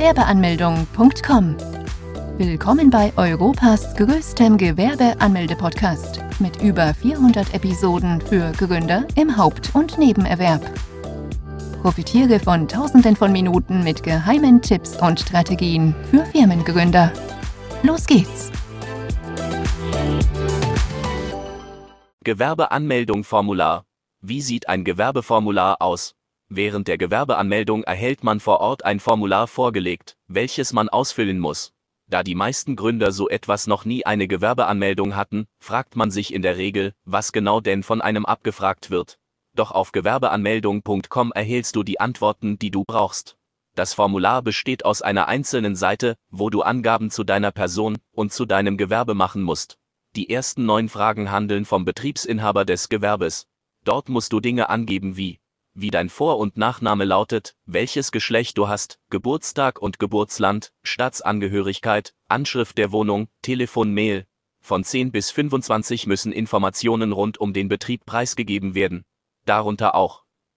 Gewerbeanmeldung.com. Willkommen bei Europas größtem Gewerbeanmelde-Podcast mit über 400 Episoden für Gründer im Haupt- und Nebenerwerb. Profitiere von Tausenden von Minuten mit geheimen Tipps und Strategien für Firmengründer. Los geht's! Gewerbeanmeldung-Formular. Wie sieht ein Gewerbeformular aus? Während der Gewerbeanmeldung erhält man vor Ort ein Formular vorgelegt, welches man ausfüllen muss. Da die meisten Gründer so etwas noch nie eine Gewerbeanmeldung hatten, fragt man sich in der Regel, was genau denn von einem abgefragt wird. Doch auf gewerbeanmeldung.com erhältst du die Antworten, die du brauchst. Das Formular besteht aus einer einzelnen Seite, wo du Angaben zu deiner Person und zu deinem Gewerbe machen musst. Die ersten neun Fragen handeln vom Betriebsinhaber des Gewerbes. Dort musst du Dinge angeben wie, wie dein Vor- und Nachname lautet, welches Geschlecht du hast, Geburtstag und Geburtsland, Staatsangehörigkeit, Anschrift der Wohnung, Telefon, Mail. Von 10 bis 25 müssen Informationen rund um den Betrieb preisgegeben werden. Darunter auch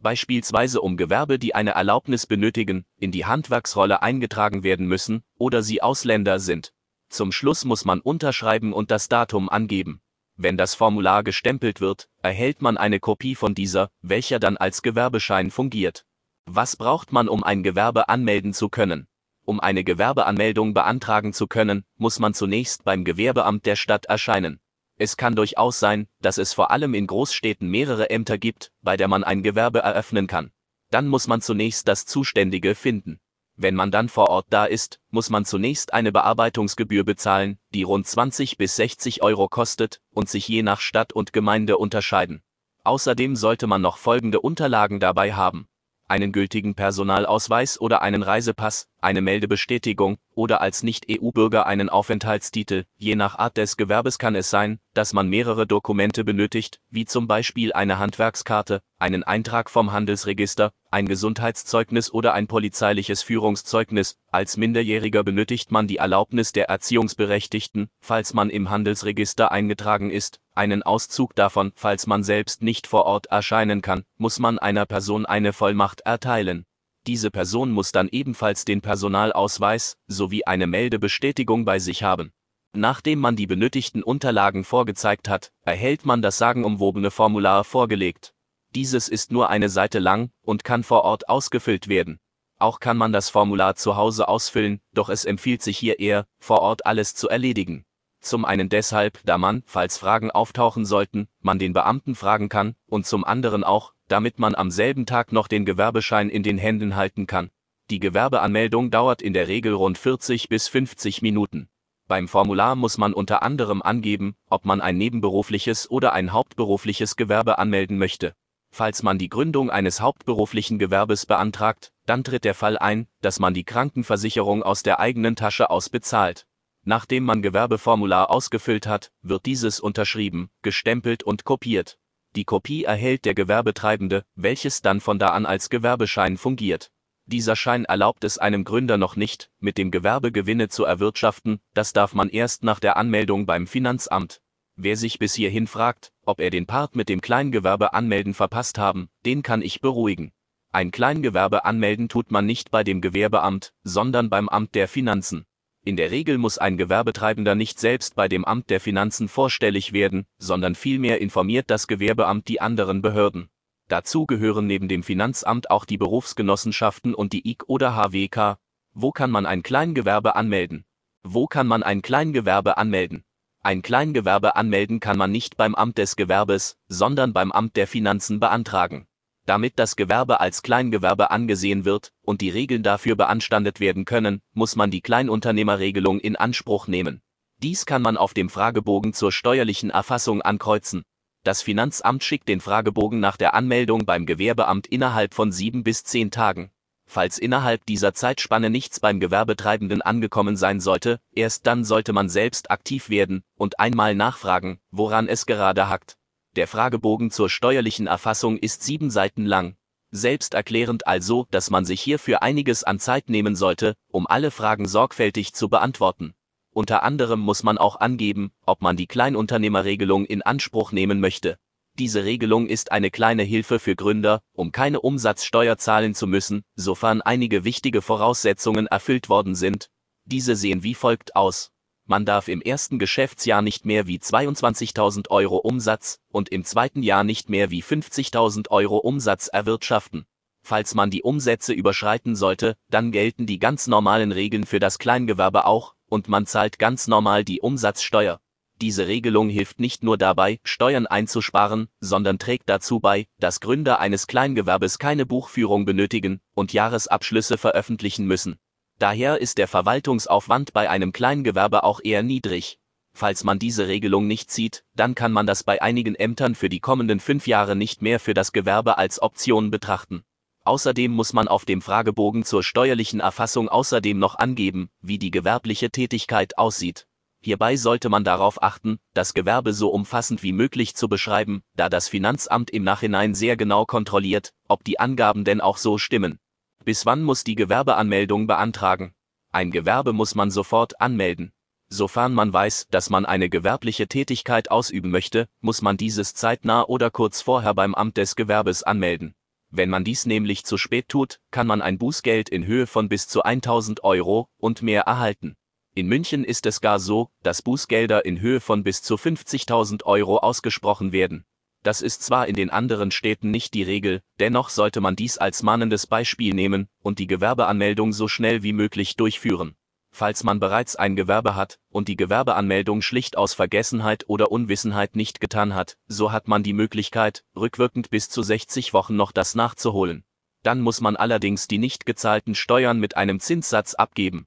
beispielsweise um Gewerbe, die eine Erlaubnis benötigen, in die Handwerksrolle eingetragen werden müssen, oder sie Ausländer sind. Zum Schluss muss man unterschreiben und das Datum angeben. Wenn das Formular gestempelt wird, erhält man eine Kopie von dieser, welcher dann als Gewerbeschein fungiert. Was braucht man, um ein Gewerbe anmelden zu können? Um eine Gewerbeanmeldung beantragen zu können, muss man zunächst beim Gewerbeamt der Stadt erscheinen. Es kann durchaus sein, dass es vor allem in Großstädten mehrere Ämter gibt, bei der man ein Gewerbe eröffnen kann. Dann muss man zunächst das Zuständige finden. Wenn man dann vor Ort da ist, muss man zunächst eine Bearbeitungsgebühr bezahlen, die rund 20 bis 60 Euro kostet und sich je nach Stadt und Gemeinde unterscheiden. Außerdem sollte man noch folgende Unterlagen dabei haben einen gültigen Personalausweis oder einen Reisepass, eine Meldebestätigung oder als Nicht-EU-Bürger einen Aufenthaltstitel. Je nach Art des Gewerbes kann es sein, dass man mehrere Dokumente benötigt, wie zum Beispiel eine Handwerkskarte, einen Eintrag vom Handelsregister, ein Gesundheitszeugnis oder ein polizeiliches Führungszeugnis. Als Minderjähriger benötigt man die Erlaubnis der Erziehungsberechtigten, falls man im Handelsregister eingetragen ist, einen Auszug davon, falls man selbst nicht vor Ort erscheinen kann, muss man einer Person eine Vollmacht erteilen. Diese Person muss dann ebenfalls den Personalausweis sowie eine Meldebestätigung bei sich haben. Nachdem man die benötigten Unterlagen vorgezeigt hat, erhält man das sagenumwobene Formular vorgelegt. Dieses ist nur eine Seite lang und kann vor Ort ausgefüllt werden. Auch kann man das Formular zu Hause ausfüllen, doch es empfiehlt sich hier eher, vor Ort alles zu erledigen. Zum einen deshalb, da man, falls Fragen auftauchen sollten, man den Beamten fragen kann, und zum anderen auch, damit man am selben Tag noch den Gewerbeschein in den Händen halten kann. Die Gewerbeanmeldung dauert in der Regel rund 40 bis 50 Minuten. Beim Formular muss man unter anderem angeben, ob man ein nebenberufliches oder ein hauptberufliches Gewerbe anmelden möchte. Falls man die Gründung eines hauptberuflichen Gewerbes beantragt, dann tritt der Fall ein, dass man die Krankenversicherung aus der eigenen Tasche aus bezahlt. Nachdem man Gewerbeformular ausgefüllt hat, wird dieses unterschrieben, gestempelt und kopiert. Die Kopie erhält der Gewerbetreibende, welches dann von da an als Gewerbeschein fungiert. Dieser Schein erlaubt es einem Gründer noch nicht, mit dem Gewerbe Gewinne zu erwirtschaften, das darf man erst nach der Anmeldung beim Finanzamt. Wer sich bis hierhin fragt, ob er den Part mit dem Kleingewerbe anmelden verpasst haben, den kann ich beruhigen. Ein Kleingewerbe anmelden tut man nicht bei dem Gewerbeamt, sondern beim Amt der Finanzen. In der Regel muss ein Gewerbetreibender nicht selbst bei dem Amt der Finanzen vorstellig werden, sondern vielmehr informiert das Gewerbeamt die anderen Behörden. Dazu gehören neben dem Finanzamt auch die Berufsgenossenschaften und die IK oder HWK. Wo kann man ein Kleingewerbe anmelden? Wo kann man ein Kleingewerbe anmelden? Ein Kleingewerbe anmelden kann man nicht beim Amt des Gewerbes, sondern beim Amt der Finanzen beantragen. Damit das Gewerbe als Kleingewerbe angesehen wird und die Regeln dafür beanstandet werden können, muss man die Kleinunternehmerregelung in Anspruch nehmen. Dies kann man auf dem Fragebogen zur steuerlichen Erfassung ankreuzen. Das Finanzamt schickt den Fragebogen nach der Anmeldung beim Gewerbeamt innerhalb von sieben bis zehn Tagen. Falls innerhalb dieser Zeitspanne nichts beim Gewerbetreibenden angekommen sein sollte, erst dann sollte man selbst aktiv werden und einmal nachfragen, woran es gerade hackt. Der Fragebogen zur steuerlichen Erfassung ist sieben Seiten lang. Selbsterklärend also, dass man sich hierfür einiges an Zeit nehmen sollte, um alle Fragen sorgfältig zu beantworten. Unter anderem muss man auch angeben, ob man die Kleinunternehmerregelung in Anspruch nehmen möchte. Diese Regelung ist eine kleine Hilfe für Gründer, um keine Umsatzsteuer zahlen zu müssen, sofern einige wichtige Voraussetzungen erfüllt worden sind. Diese sehen wie folgt aus. Man darf im ersten Geschäftsjahr nicht mehr wie 22.000 Euro Umsatz und im zweiten Jahr nicht mehr wie 50.000 Euro Umsatz erwirtschaften. Falls man die Umsätze überschreiten sollte, dann gelten die ganz normalen Regeln für das Kleingewerbe auch, und man zahlt ganz normal die Umsatzsteuer. Diese Regelung hilft nicht nur dabei, Steuern einzusparen, sondern trägt dazu bei, dass Gründer eines Kleingewerbes keine Buchführung benötigen und Jahresabschlüsse veröffentlichen müssen. Daher ist der Verwaltungsaufwand bei einem Kleingewerbe auch eher niedrig. Falls man diese Regelung nicht sieht, dann kann man das bei einigen Ämtern für die kommenden fünf Jahre nicht mehr für das Gewerbe als Option betrachten. Außerdem muss man auf dem Fragebogen zur steuerlichen Erfassung außerdem noch angeben, wie die gewerbliche Tätigkeit aussieht. Hierbei sollte man darauf achten, das Gewerbe so umfassend wie möglich zu beschreiben, da das Finanzamt im Nachhinein sehr genau kontrolliert, ob die Angaben denn auch so stimmen. Bis wann muss die Gewerbeanmeldung beantragen? Ein Gewerbe muss man sofort anmelden. Sofern man weiß, dass man eine gewerbliche Tätigkeit ausüben möchte, muss man dieses zeitnah oder kurz vorher beim Amt des Gewerbes anmelden. Wenn man dies nämlich zu spät tut, kann man ein Bußgeld in Höhe von bis zu 1000 Euro und mehr erhalten. In München ist es gar so, dass Bußgelder in Höhe von bis zu 50.000 Euro ausgesprochen werden. Das ist zwar in den anderen Städten nicht die Regel, dennoch sollte man dies als mahnendes Beispiel nehmen und die Gewerbeanmeldung so schnell wie möglich durchführen falls man bereits ein Gewerbe hat und die Gewerbeanmeldung schlicht aus Vergessenheit oder Unwissenheit nicht getan hat, so hat man die Möglichkeit, rückwirkend bis zu 60 Wochen noch das nachzuholen. Dann muss man allerdings die nicht gezahlten Steuern mit einem Zinssatz abgeben.